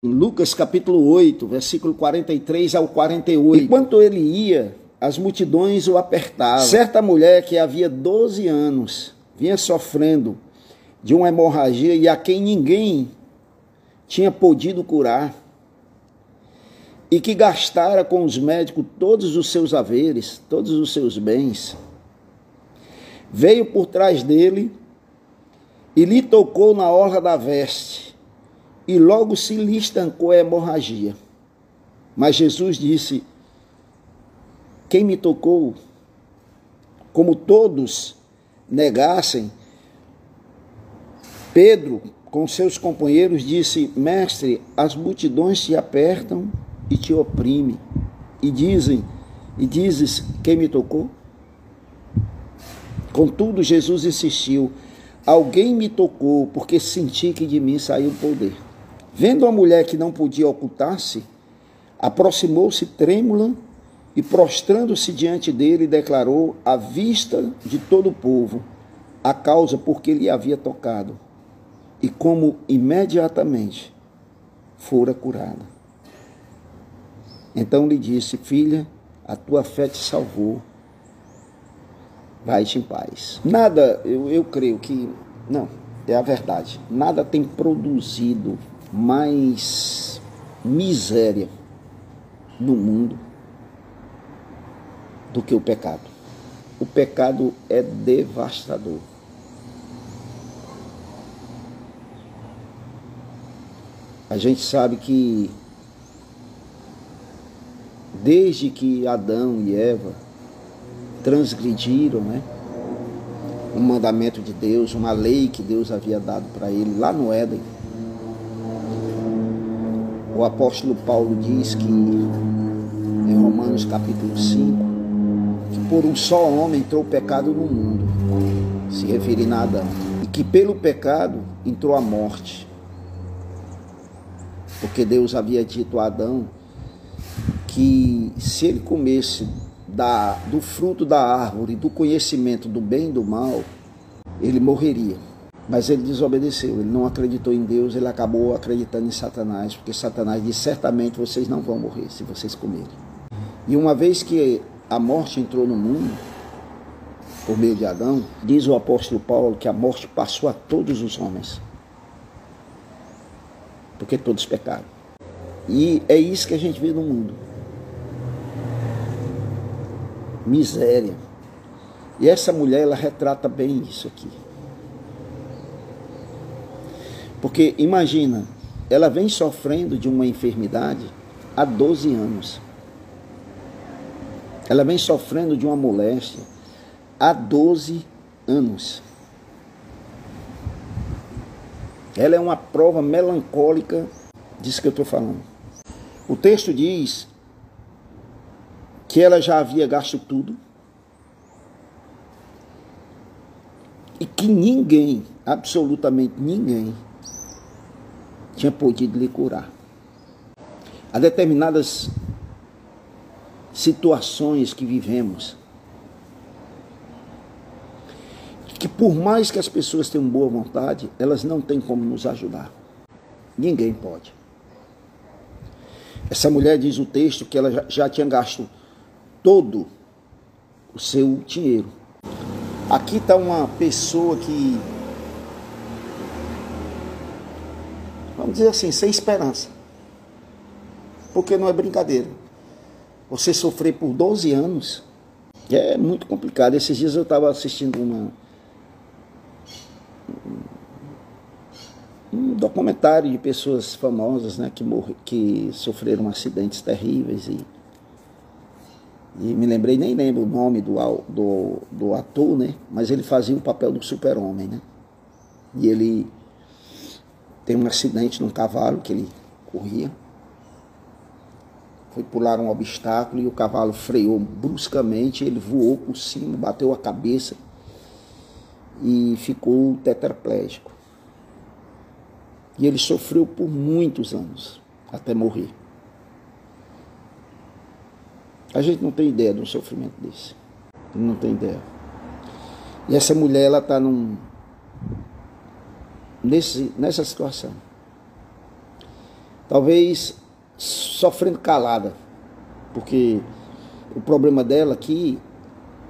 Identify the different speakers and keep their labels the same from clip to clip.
Speaker 1: Lucas capítulo 8, versículo 43 ao 48. Enquanto ele ia, as multidões o apertavam. Certa mulher que havia 12 anos vinha sofrendo de uma hemorragia e a quem ninguém tinha podido curar, e que gastara com os médicos todos os seus haveres, todos os seus bens, veio por trás dele e lhe tocou na orla da veste e logo se lhe estancou a hemorragia. Mas Jesus disse: Quem me tocou? Como todos negassem, Pedro, com seus companheiros, disse: Mestre, as multidões te apertam e te oprimem, e dizem, e dizes: Quem me tocou? Contudo, Jesus insistiu: Alguém me tocou, porque senti que de mim saiu o poder. Vendo a mulher que não podia ocultar-se, aproximou-se trêmula e, prostrando-se diante dele, declarou à vista de todo o povo a causa por que lhe havia tocado e como imediatamente fora curada. Então lhe disse: Filha, a tua fé te salvou. Vai-te em paz. Nada, eu, eu creio que, não, é a verdade, nada tem produzido mais miséria no mundo do que o pecado. O pecado é devastador. A gente sabe que desde que Adão e Eva transgrediram, né, um mandamento de Deus, uma lei que Deus havia dado para ele lá no Éden, o apóstolo Paulo diz que, em Romanos capítulo 5, que por um só homem entrou o pecado no mundo, se referindo a Adão, e que pelo pecado entrou a morte. Porque Deus havia dito a Adão que se ele comesse da, do fruto da árvore, do conhecimento do bem e do mal, ele morreria. Mas ele desobedeceu, ele não acreditou em Deus, ele acabou acreditando em Satanás, porque Satanás disse: certamente vocês não vão morrer se vocês comerem. E uma vez que a morte entrou no mundo, por meio de Adão, diz o apóstolo Paulo que a morte passou a todos os homens, porque todos pecaram. E é isso que a gente vê no mundo: miséria. E essa mulher, ela retrata bem isso aqui. Porque imagina, ela vem sofrendo de uma enfermidade há 12 anos. Ela vem sofrendo de uma moléstia há 12 anos. Ela é uma prova melancólica disso que eu estou falando. O texto diz que ela já havia gasto tudo e que ninguém, absolutamente ninguém, tinha podido lhe curar. Há determinadas situações que vivemos que por mais que as pessoas tenham boa vontade, elas não têm como nos ajudar. Ninguém pode. Essa mulher diz o texto que ela já, tinha gasto todo o seu dinheiro. Aqui está uma pessoa que vamos dizer assim, sem esperança. Porque não é brincadeira. Você sofrer por 12 anos é muito complicado. Esses dias eu estava assistindo uma, um documentário de pessoas famosas né, que, morre, que sofreram acidentes terríveis e, e me lembrei, nem lembro o nome do, do, do ator, né, mas ele fazia o papel do super-homem. Né, e ele tem um acidente num cavalo que ele corria. Foi pular um obstáculo e o cavalo freou bruscamente, ele voou por cima, bateu a cabeça e ficou tetraplégico. E ele sofreu por muitos anos, até morrer. A gente não tem ideia de um sofrimento desse. Não tem ideia. E essa mulher, ela está num, nesse, nessa situação. talvez sofrendo calada, porque o problema dela aqui,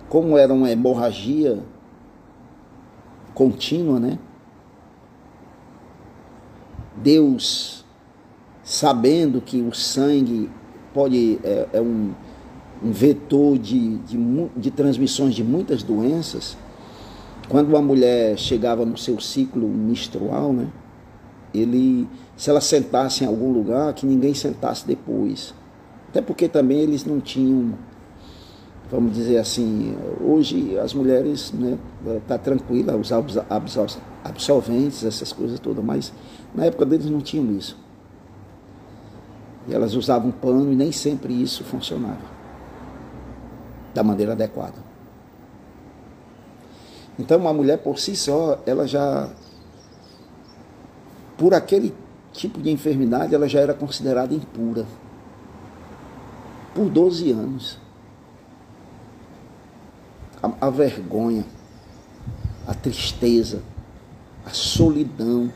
Speaker 1: como era uma hemorragia contínua, né? Deus, sabendo que o sangue pode é, é um, um, vetor de, de, de transmissões de muitas doenças, quando uma mulher chegava no seu ciclo menstrual, né? Ele, se ela sentasse em algum lugar, que ninguém sentasse depois. Até porque também eles não tinham vamos dizer assim, hoje as mulheres, né, tá tranquila, os absolventes, essas coisas todas, mas na época deles não tinham isso. E elas usavam pano e nem sempre isso funcionava da maneira adequada. Então, uma mulher por si só, ela já, por aquele tipo de enfermidade, ela já era considerada impura. Por 12 anos a, a vergonha, a tristeza, a solidão.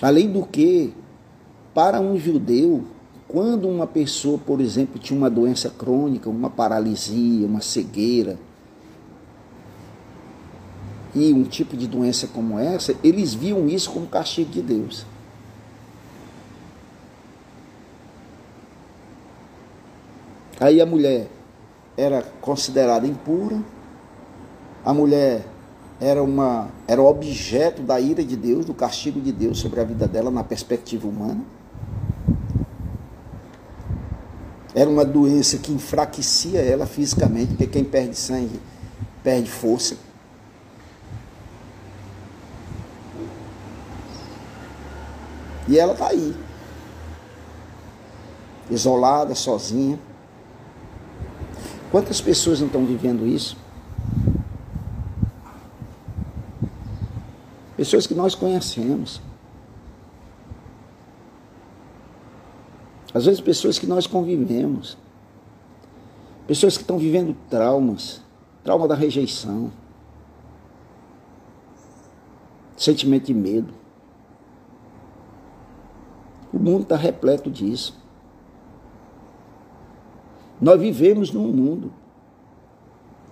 Speaker 1: Além do que, para um judeu, quando uma pessoa, por exemplo, tinha uma doença crônica, uma paralisia, uma cegueira, e um tipo de doença como essa, eles viam isso como castigo de Deus. Aí a mulher era considerada impura, a mulher era uma era objeto da ira de Deus, do castigo de Deus sobre a vida dela na perspectiva humana. Era uma doença que enfraquecia ela fisicamente, porque quem perde sangue perde força. E ela está aí, isolada, sozinha. Quantas pessoas não estão vivendo isso? Pessoas que nós conhecemos. Às vezes, pessoas que nós convivemos. Pessoas que estão vivendo traumas trauma da rejeição, sentimento de medo. O mundo está repleto disso. Nós vivemos num mundo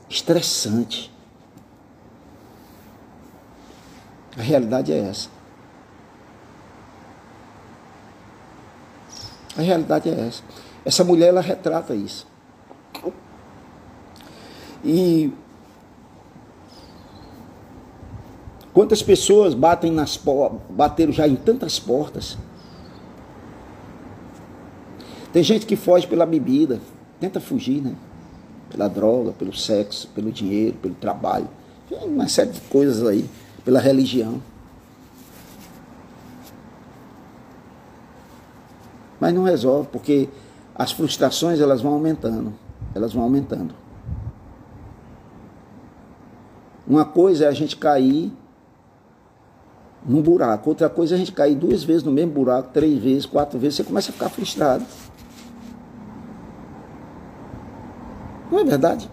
Speaker 1: estressante. A realidade é essa. A realidade é essa. Essa mulher ela retrata isso. E quantas pessoas batem nas bateram já em tantas portas? Tem gente que foge pela bebida, tenta fugir, né? Pela droga, pelo sexo, pelo dinheiro, pelo trabalho. Uma série de coisas aí, pela religião. Mas não resolve, porque as frustrações elas vão aumentando. Elas vão aumentando. Uma coisa é a gente cair num buraco, outra coisa é a gente cair duas vezes no mesmo buraco, três vezes, quatro vezes, você começa a ficar frustrado. Não é verdade?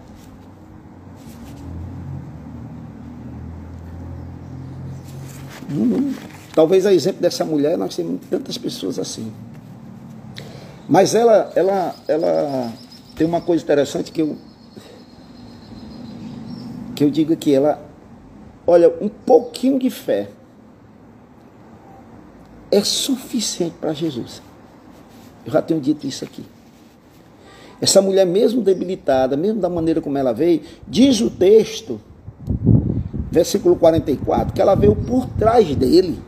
Speaker 1: Talvez a exemplo dessa mulher, nós temos tantas pessoas assim. Mas ela, ela, ela tem uma coisa interessante que eu que eu digo que ela, olha, um pouquinho de fé é suficiente para Jesus. Eu já tenho dito isso aqui. Essa mulher, mesmo debilitada, mesmo da maneira como ela veio, diz o texto, versículo 44, que ela veio por trás dele.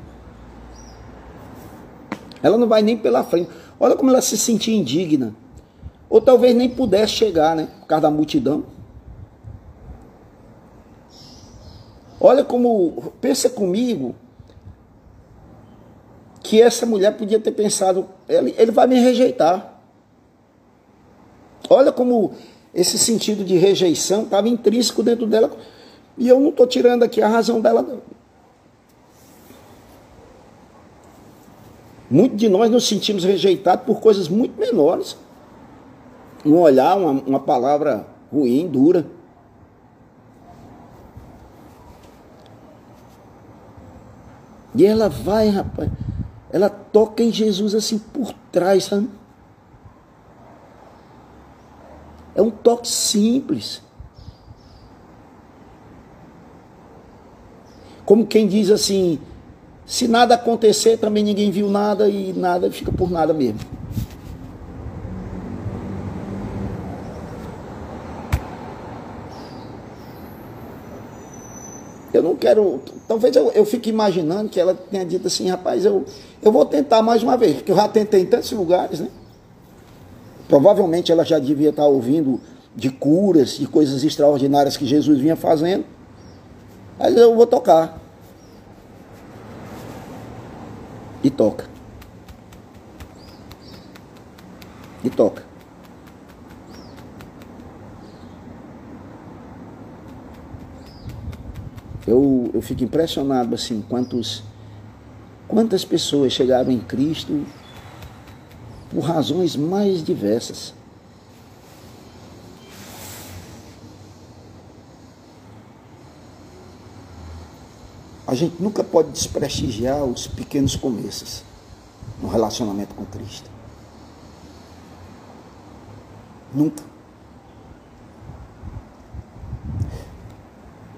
Speaker 1: Ela não vai nem pela frente. Olha como ela se sentia indigna. Ou talvez nem pudesse chegar, né? Por causa da multidão. Olha como, pensa comigo, que essa mulher podia ter pensado, ele, ele vai me rejeitar. Olha como esse sentido de rejeição estava intrínseco dentro dela. E eu não estou tirando aqui a razão dela. Não. Muitos de nós nos sentimos rejeitados por coisas muito menores. Um olhar, uma, uma palavra ruim, dura. E ela vai, rapaz. ela toca em Jesus assim por trás, sabe? É um toque simples. Como quem diz assim: se nada acontecer, também ninguém viu nada e nada fica por nada mesmo. Eu não quero. Talvez eu, eu fique imaginando que ela tenha dito assim, rapaz, eu, eu vou tentar mais uma vez, porque eu já tentei em tantos lugares, né? Provavelmente ela já devia estar ouvindo de curas, de coisas extraordinárias que Jesus vinha fazendo. Mas eu vou tocar. E toca. E toca. Eu, eu fico impressionado assim, quantos, quantas pessoas chegaram em Cristo por razões mais diversas. A gente nunca pode desprestigiar os pequenos começos no relacionamento com Cristo. Nunca.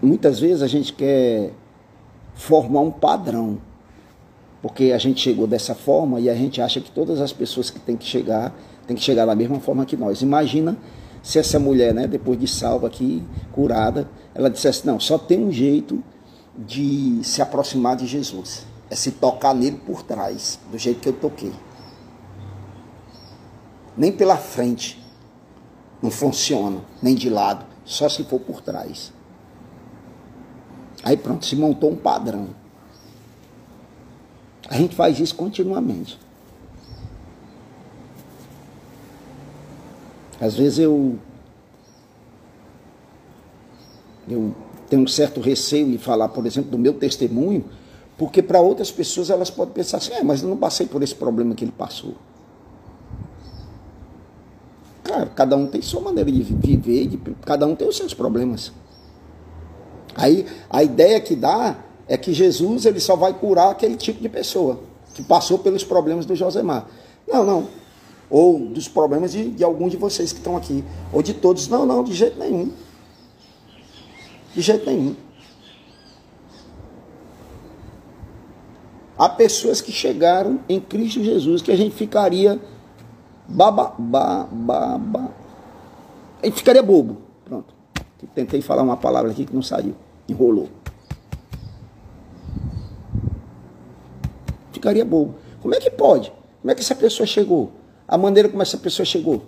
Speaker 1: muitas vezes a gente quer formar um padrão, porque a gente chegou dessa forma e a gente acha que todas as pessoas que têm que chegar, têm que chegar da mesma forma que nós. Imagina se essa mulher, né, depois de salva aqui, curada, ela dissesse, não, só tem um jeito de se aproximar de Jesus, é se tocar nele por trás, do jeito que eu toquei. Nem pela frente, não funciona, nem de lado, só se for por trás. Aí pronto, se montou um padrão. A gente faz isso continuamente. Às vezes eu eu tenho um certo receio de falar, por exemplo, do meu testemunho, porque para outras pessoas elas podem pensar assim, é, mas eu não passei por esse problema que ele passou. Claro, cada um tem sua maneira de viver, de, cada um tem os seus problemas. Aí a ideia que dá é que Jesus ele só vai curar aquele tipo de pessoa que passou pelos problemas do Josemar. Não, não. Ou dos problemas de, de alguns de vocês que estão aqui. Ou de todos. Não, não, de jeito nenhum. De jeito nenhum. Há pessoas que chegaram em Cristo Jesus que a gente ficaria baba, ba, ba, ba. A gente ficaria bobo. Pronto. Tentei falar uma palavra aqui que não saiu enrolou. Ficaria bobo. Como é que pode? Como é que essa pessoa chegou? A maneira como essa pessoa chegou?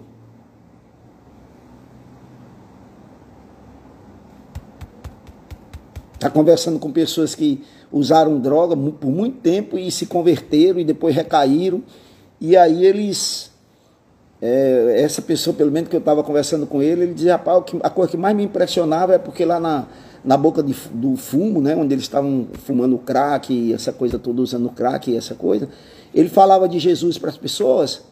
Speaker 1: Está conversando com pessoas que usaram droga por muito tempo e se converteram e depois recaíram. E aí eles. É, essa pessoa, pelo menos que eu estava conversando com ele, ele dizia: rapaz, a coisa que mais me impressionava é porque lá na, na boca de, do fumo, né, onde eles estavam fumando crack, essa coisa toda, usando crack essa coisa, ele falava de Jesus para as pessoas,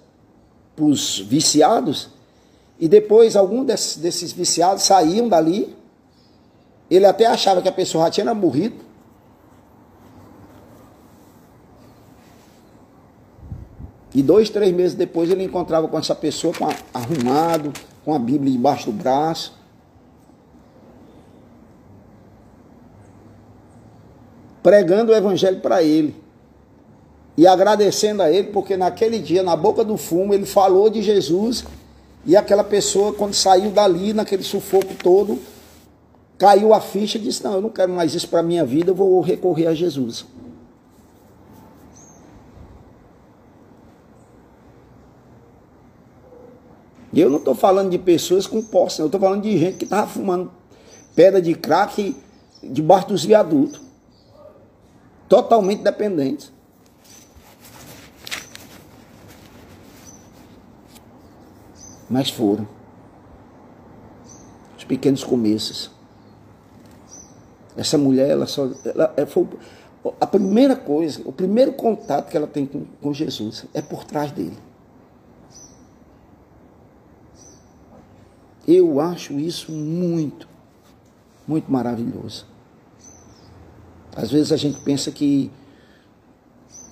Speaker 1: para os viciados, e depois algum desses, desses viciados saíam dali, ele até achava que a pessoa já tinha morrido, E dois, três meses depois ele encontrava com essa pessoa com a, arrumado, com a Bíblia debaixo do braço, pregando o evangelho para ele. E agradecendo a ele, porque naquele dia, na boca do fumo, ele falou de Jesus. E aquela pessoa, quando saiu dali, naquele sufoco todo, caiu a ficha e disse: Não, eu não quero mais isso para a minha vida, eu vou recorrer a Jesus. E eu não estou falando de pessoas com posse, eu estou falando de gente que estava fumando pedra de crack debaixo dos viadutos totalmente dependentes. Mas foram. Os pequenos começos. Essa mulher, ela só. Ela, ela foi, a primeira coisa, o primeiro contato que ela tem com, com Jesus é por trás dele. Eu acho isso muito, muito maravilhoso. Às vezes a gente pensa que,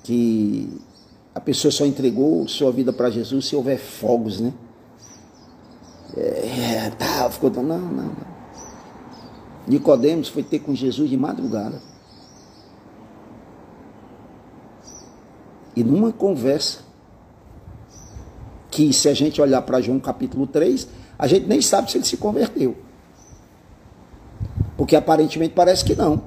Speaker 1: que pessoa só entregou sua vida para Jesus se houver fogos, né? É, tá, ficou. Não, não, não. Nicodemos foi ter com Jesus de madrugada. E numa conversa, que se a gente olhar para João capítulo 3, a gente nem sabe se ele se converteu. Porque aparentemente parece que não.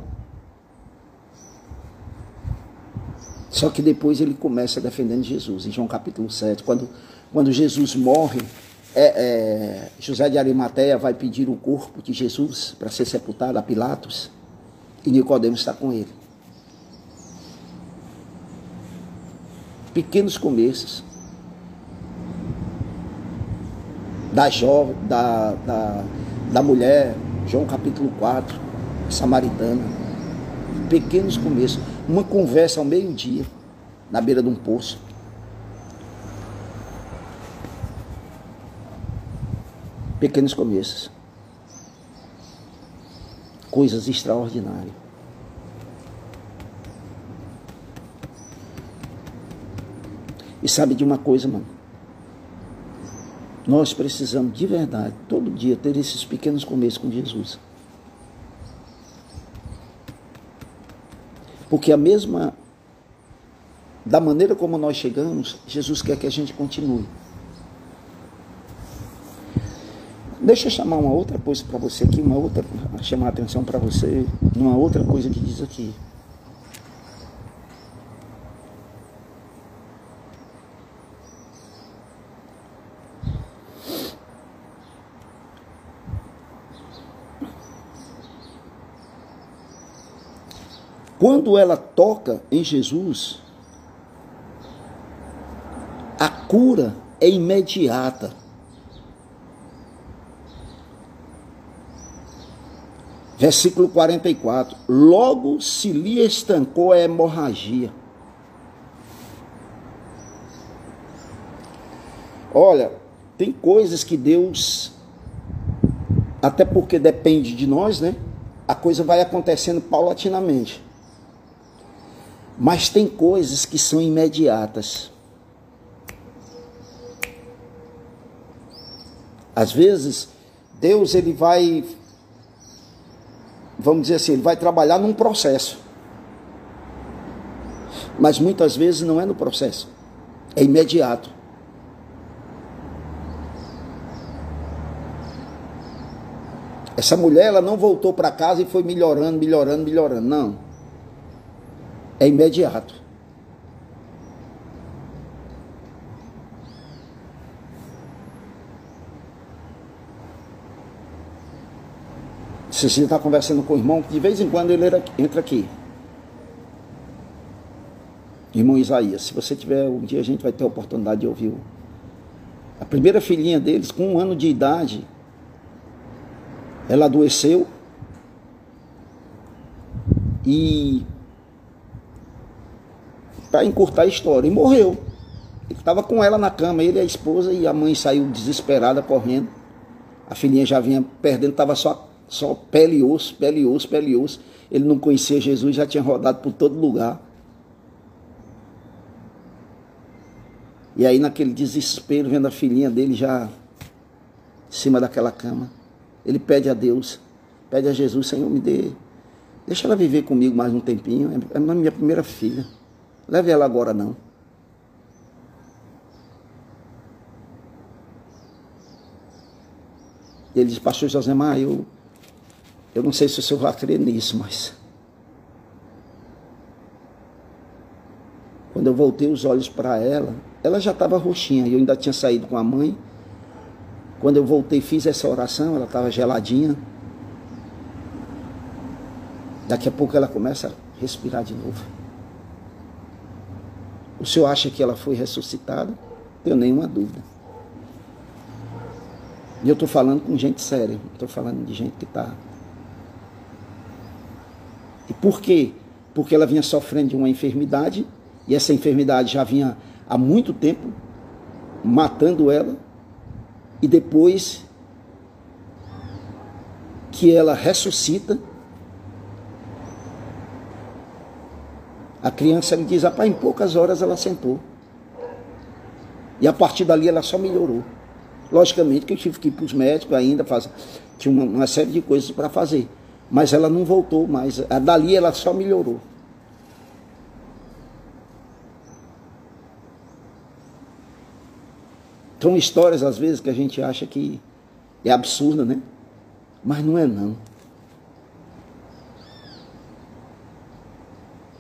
Speaker 1: Só que depois ele começa defendendo Jesus, em João capítulo 7, quando, quando Jesus morre, é, é, José de Arimateia vai pedir o corpo de Jesus para ser sepultado a Pilatos, e Nicodemos está com ele. Pequenos começos. Da jovem, da, da, da mulher, João capítulo 4, samaritana. Pequenos começos uma conversa ao meio-dia, na beira de um poço. Pequenos começos. Coisas extraordinárias. E sabe de uma coisa, mano? Nós precisamos de verdade, todo dia, ter esses pequenos começos com Jesus. Porque a mesma, da maneira como nós chegamos, Jesus quer que a gente continue. Deixa eu chamar uma outra coisa para você aqui, uma outra, chamar a atenção para você, uma outra coisa que diz aqui. Quando ela toca em Jesus, a cura é imediata. Versículo 44. Logo se lhe estancou a hemorragia. Olha, tem coisas que Deus, até porque depende de nós, né? A coisa vai acontecendo paulatinamente. Mas tem coisas que são imediatas. Às vezes, Deus ele vai vamos dizer assim, ele vai trabalhar num processo. Mas muitas vezes não é no processo. É imediato. Essa mulher ela não voltou para casa e foi melhorando, melhorando, melhorando. Não é imediato. Se você está conversando com o irmão, de vez em quando ele entra aqui. Irmão Isaías, se você tiver, um dia a gente vai ter a oportunidade de ouvir. A primeira filhinha deles, com um ano de idade, ela adoeceu e para encurtar a história. E morreu. Ele estava com ela na cama, ele e a esposa, e a mãe saiu desesperada correndo. A filhinha já vinha perdendo, estava só, só pele e osso, pele e osso, pele e osso. Ele não conhecia Jesus, já tinha rodado por todo lugar. E aí, naquele desespero, vendo a filhinha dele já em cima daquela cama, ele pede a Deus, pede a Jesus, Senhor, me dê, deixa ela viver comigo mais um tempinho, é a minha primeira filha. Leve ela agora não. Ele diz, pastor José Mar, eu, eu não sei se o senhor vai crer nisso, mas. Quando eu voltei os olhos para ela, ela já estava roxinha, e eu ainda tinha saído com a mãe. Quando eu voltei, fiz essa oração, ela estava geladinha. Daqui a pouco ela começa a respirar de novo. O senhor acha que ela foi ressuscitada? Tenho nenhuma dúvida. E eu estou falando com gente séria, estou falando de gente que está. E por quê? Porque ela vinha sofrendo de uma enfermidade, e essa enfermidade já vinha há muito tempo matando ela, e depois que ela ressuscita, A criança me diz, rapaz, em poucas horas ela sentou. E a partir dali ela só melhorou. Logicamente que eu tive que ir para os médicos ainda, fazer, tinha uma, uma série de coisas para fazer. Mas ela não voltou mais. A dali ela só melhorou. São histórias, às vezes, que a gente acha que é absurda, né? Mas não é não.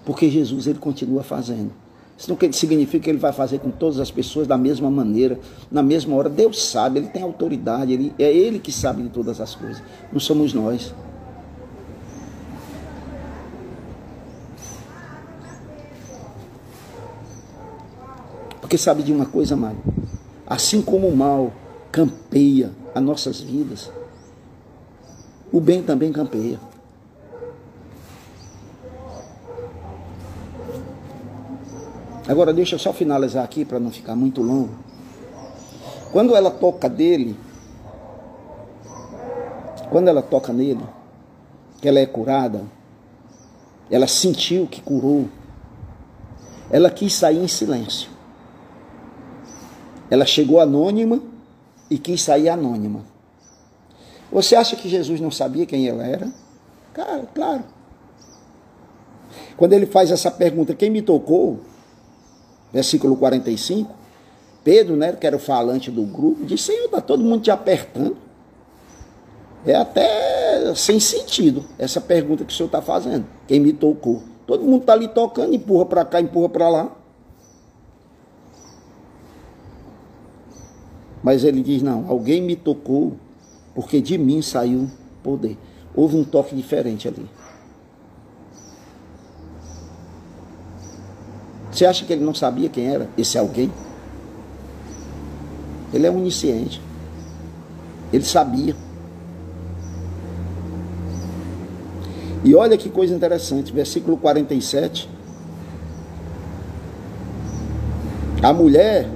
Speaker 1: Porque Jesus ele continua fazendo. Isso não significa que ele vai fazer com todas as pessoas da mesma maneira, na mesma hora. Deus sabe, ele tem autoridade, ele, é ele que sabe de todas as coisas. Não somos nós. Porque sabe de uma coisa, amado? Assim como o mal campeia as nossas vidas, o bem também campeia. Agora deixa eu só finalizar aqui para não ficar muito longo. Quando ela toca dele, quando ela toca nele, que ela é curada, ela sentiu que curou, ela quis sair em silêncio. Ela chegou anônima e quis sair anônima. Você acha que Jesus não sabia quem ela era? Claro, claro. Quando ele faz essa pergunta, quem me tocou? Versículo 45, Pedro, né, que era o falante do grupo, disse: Senhor, está todo mundo te apertando. É até sem sentido essa pergunta que o senhor está fazendo. Quem me tocou? Todo mundo está ali tocando, empurra para cá, empurra para lá. Mas ele diz: Não, alguém me tocou, porque de mim saiu poder. Houve um toque diferente ali. Você acha que ele não sabia quem era esse alguém? Ele é onisciente. Ele sabia. E olha que coisa interessante, versículo 47. A mulher,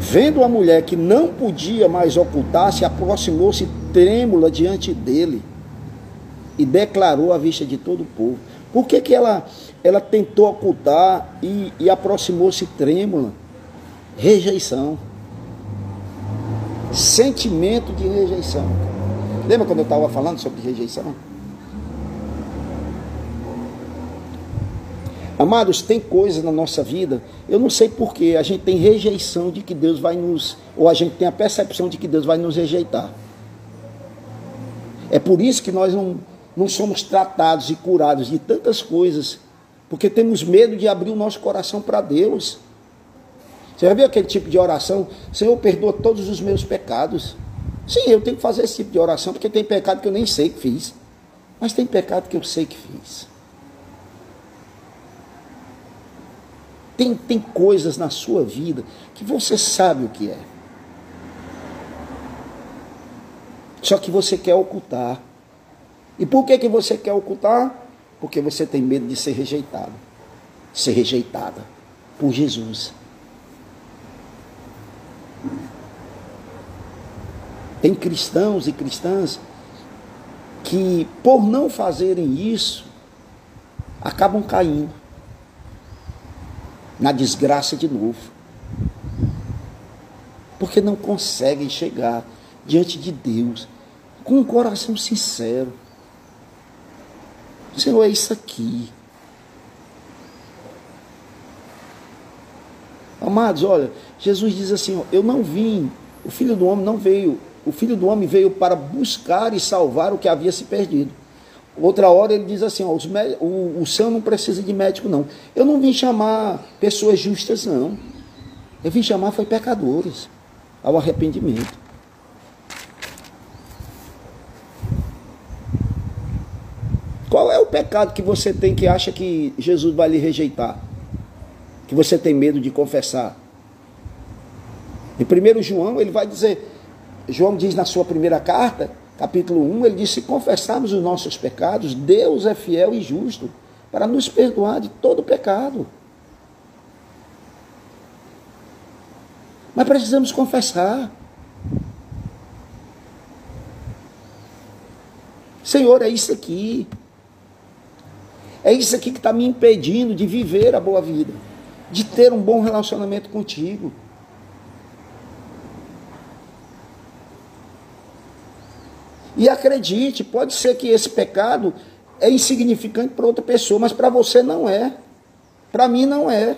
Speaker 1: vendo a mulher que não podia mais ocultar, se aproximou-se trêmula diante dele e declarou à vista de todo o povo. Por que, que ela ela tentou ocultar e, e aproximou-se trêmula. Rejeição. Sentimento de rejeição. Lembra quando eu estava falando sobre rejeição? Amados, tem coisas na nossa vida, eu não sei porquê, a gente tem rejeição de que Deus vai nos, ou a gente tem a percepção de que Deus vai nos rejeitar. É por isso que nós não, não somos tratados e curados de tantas coisas porque temos medo de abrir o nosso coração para Deus. Você já viu aquele tipo de oração? Senhor, perdoa todos os meus pecados. Sim, eu tenho que fazer esse tipo de oração, porque tem pecado que eu nem sei que fiz. Mas tem pecado que eu sei que fiz. Tem, tem coisas na sua vida que você sabe o que é. Só que você quer ocultar. E por que, que você quer ocultar? Porque você tem medo de ser rejeitado, ser rejeitada por Jesus. Tem cristãos e cristãs que, por não fazerem isso, acabam caindo na desgraça de novo. Porque não conseguem chegar diante de Deus com um coração sincero Senhor, é isso aqui. Amados, olha, Jesus diz assim: ó, Eu não vim, o filho do homem não veio, o filho do homem veio para buscar e salvar o que havia se perdido. Outra hora ele diz assim: ó, os, o, o céu não precisa de médico, não. Eu não vim chamar pessoas justas, não. Eu vim chamar foi pecadores ao arrependimento. Qual é o pecado que você tem que acha que Jesus vai lhe rejeitar? Que você tem medo de confessar? Em 1 João, ele vai dizer, João diz na sua primeira carta, capítulo 1, ele diz: Se confessarmos os nossos pecados, Deus é fiel e justo para nos perdoar de todo pecado. Mas precisamos confessar. Senhor, é isso aqui. É isso aqui que está me impedindo de viver a boa vida. de ter um bom relacionamento contigo. E acredite, pode ser que esse pecado é insignificante para outra pessoa, mas para você não é. Para mim não é.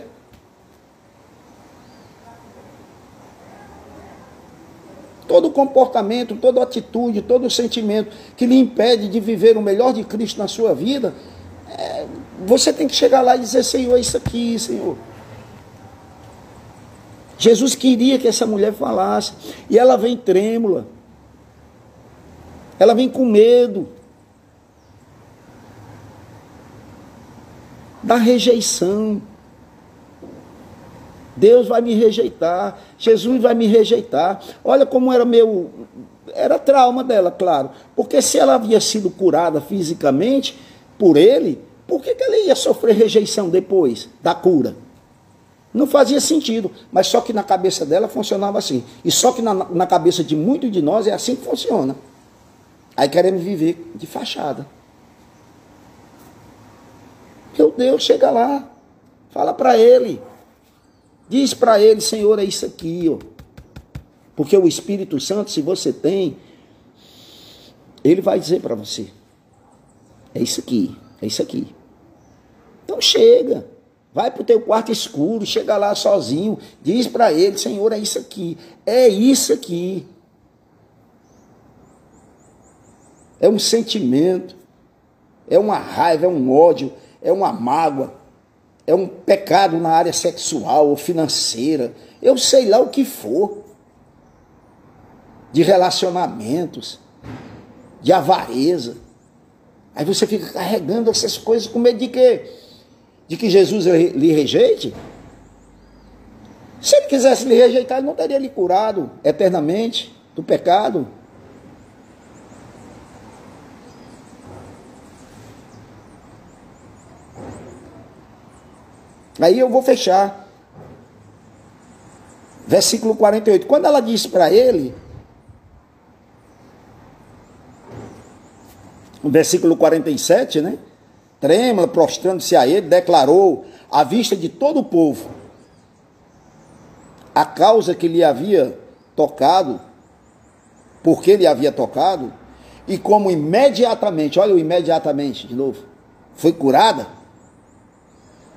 Speaker 1: Todo comportamento, toda atitude, todo sentimento que lhe impede de viver o melhor de Cristo na sua vida, você tem que chegar lá e dizer: Senhor, isso aqui, Senhor. Jesus queria que essa mulher falasse, e ela vem trêmula. Ela vem com medo da rejeição. Deus vai me rejeitar, Jesus vai me rejeitar. Olha como era meu. Era trauma dela, claro. Porque se ela havia sido curada fisicamente por ele, por que, que ela ia sofrer rejeição depois da cura? Não fazia sentido, mas só que na cabeça dela funcionava assim. E só que na, na cabeça de muitos de nós é assim que funciona. Aí queremos viver de fachada. Meu Deus, chega lá. Fala para ele. Diz para ele, Senhor, é isso aqui, ó. Porque o Espírito Santo, se você tem, ele vai dizer para você: é isso aqui, é isso aqui. Então chega. Vai para o teu quarto escuro, chega lá sozinho, diz para ele, Senhor, é isso aqui, é isso aqui. é um sentimento, é uma raiva, é um ódio, é uma mágoa, é um pecado na área sexual ou financeira, eu sei lá o que for, de relacionamentos, de avareza. Aí você fica carregando essas coisas com medo de quê? De que Jesus lhe rejeite? Se ele quisesse lhe rejeitar, ele não teria lhe curado eternamente do pecado. Aí eu vou fechar. Versículo 48. Quando ela disse para ele, versículo 47, né? Trêmula, prostrando-se a ele, declarou à vista de todo o povo a causa que lhe havia tocado, porque ele havia tocado, e como imediatamente, olha o imediatamente de novo, foi curada.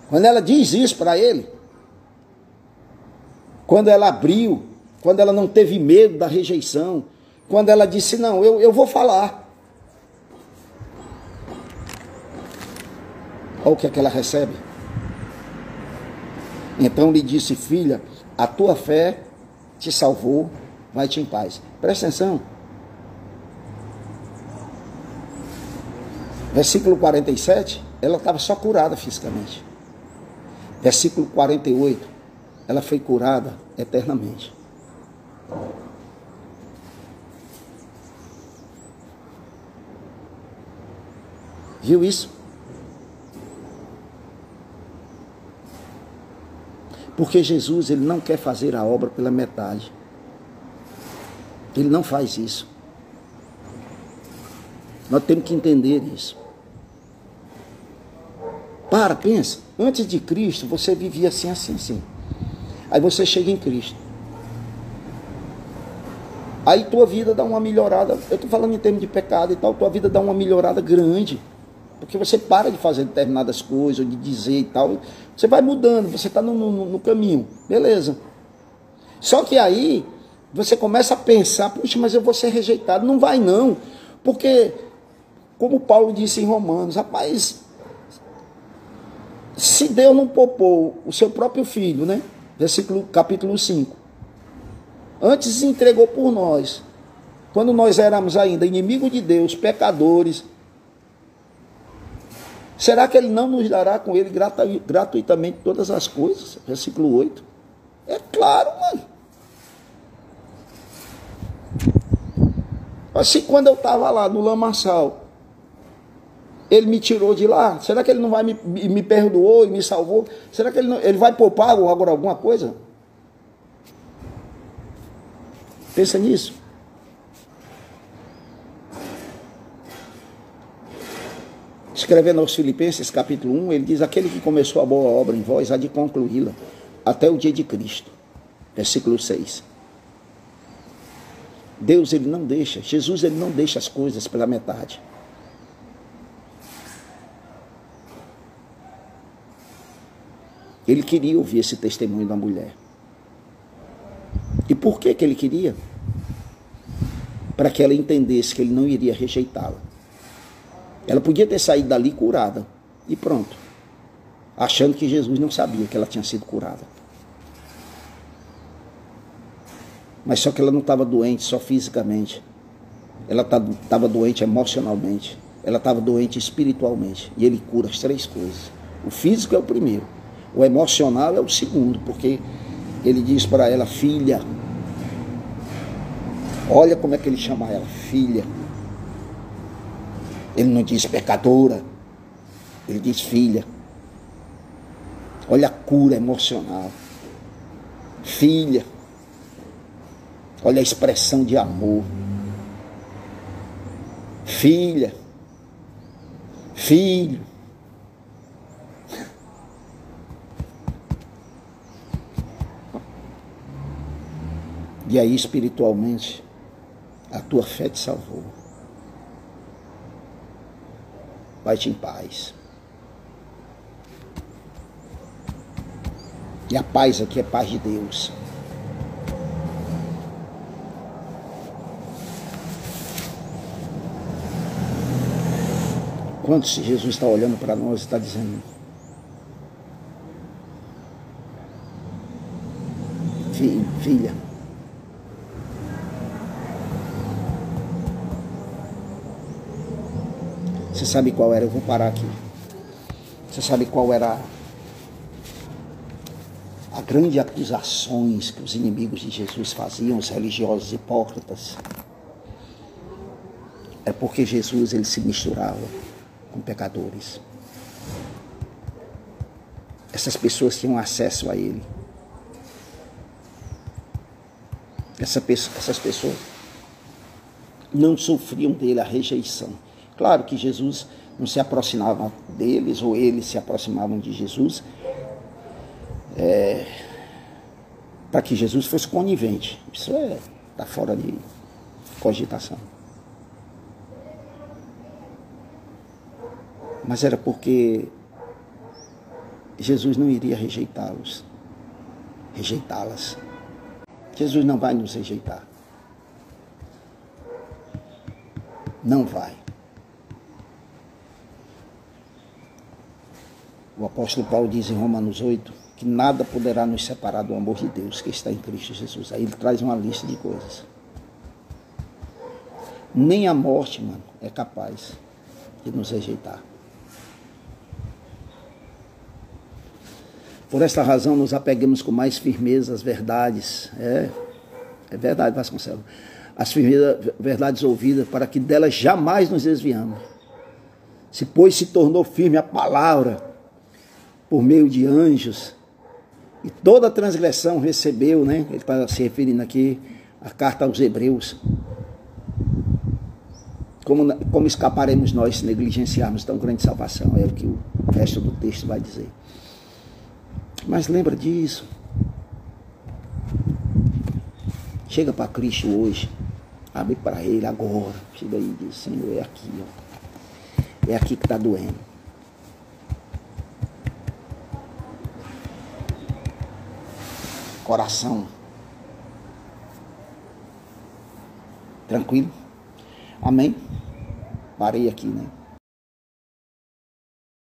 Speaker 1: Quando ela diz isso para ele, quando ela abriu, quando ela não teve medo da rejeição, quando ela disse: Não, eu, eu vou falar. Olha o que é que ela recebe. Então lhe disse: Filha, a tua fé te salvou, vai-te em paz. Presta atenção. Versículo 47, ela estava só curada fisicamente. Versículo 48. Ela foi curada eternamente. Viu isso? Porque Jesus ele não quer fazer a obra pela metade. Ele não faz isso. Nós temos que entender isso. Para, pensa. Antes de Cristo, você vivia assim, assim, assim. Aí você chega em Cristo. Aí tua vida dá uma melhorada. Eu estou falando em termos de pecado e tal. Tua vida dá uma melhorada grande. Porque você para de fazer determinadas coisas, de dizer e tal. Você vai mudando, você está no, no, no caminho. Beleza. Só que aí você começa a pensar, puxa, mas eu vou ser rejeitado. Não vai não. Porque, como Paulo disse em Romanos, rapaz, se Deus não poupou o seu próprio filho, né? Versículo, capítulo 5. Antes entregou por nós. Quando nós éramos ainda inimigos de Deus, pecadores. Será que ele não nos dará com ele gratuitamente todas as coisas? Versículo 8. É claro, mano. Assim, quando eu estava lá no lamaçal, ele me tirou de lá? Será que ele não vai me, me perdoou e me salvou? Será que ele, não, ele vai poupar agora alguma coisa? Pensa nisso. Escrevendo aos Filipenses, capítulo 1, ele diz: Aquele que começou a boa obra em vós há de concluí-la até o dia de Cristo. Versículo 6. Deus ele não deixa, Jesus ele não deixa as coisas pela metade. Ele queria ouvir esse testemunho da mulher. E por que que ele queria? Para que ela entendesse que ele não iria rejeitá-la. Ela podia ter saído dali curada e pronto, achando que Jesus não sabia que ela tinha sido curada. Mas só que ela não estava doente só fisicamente. Ela estava doente emocionalmente. Ela estava doente espiritualmente. E ele cura as três coisas. O físico é o primeiro. O emocional é o segundo, porque ele diz para ela, filha. Olha como é que ele chama ela, filha. Ele não diz pecadora, ele diz filha. Olha a cura emocional. Filha. Olha a expressão de amor. Filha. Filho. E aí, espiritualmente, a tua fé te salvou. Vai-te em paz. E a paz aqui é paz de Deus. Quantos Jesus está olhando para nós e está dizendo: Filho, filha, sabe qual era? Eu vou parar aqui. Você sabe qual era a grande acusações que os inimigos de Jesus faziam, os religiosos hipócritas? É porque Jesus ele se misturava com pecadores. Essas pessoas tinham acesso a Ele. Essa, essas pessoas não sofriam dele a rejeição. Claro que Jesus não se aproximava deles, ou eles se aproximavam de Jesus, é, para que Jesus fosse conivente. Isso é está fora de cogitação. mas era porque Jesus não iria rejeitá-los, rejeitá-las. Jesus não vai nos rejeitar. Não vai. O apóstolo Paulo diz em Romanos 8 que nada poderá nos separar do amor de Deus que está em Cristo Jesus. Aí ele traz uma lista de coisas. Nem a morte, mano, é capaz de nos rejeitar. Por esta razão, nos apeguemos com mais firmeza às verdades. É, é verdade, Vasconcelos. As verdades ouvidas, para que delas jamais nos desviamos. Se, pois, se tornou firme a palavra por meio de anjos, e toda transgressão recebeu, né? Ele está se referindo aqui à carta aos Hebreus. Como, como escaparemos nós se negligenciarmos tão grande salvação? É o que o resto do texto vai dizer. Mas lembra disso. Chega para Cristo hoje. Abre para Ele agora. Chega aí e diz, Senhor, é aqui. Ó. É aqui que está doendo. Coração. Tranquilo? Amém? Parei aqui, né?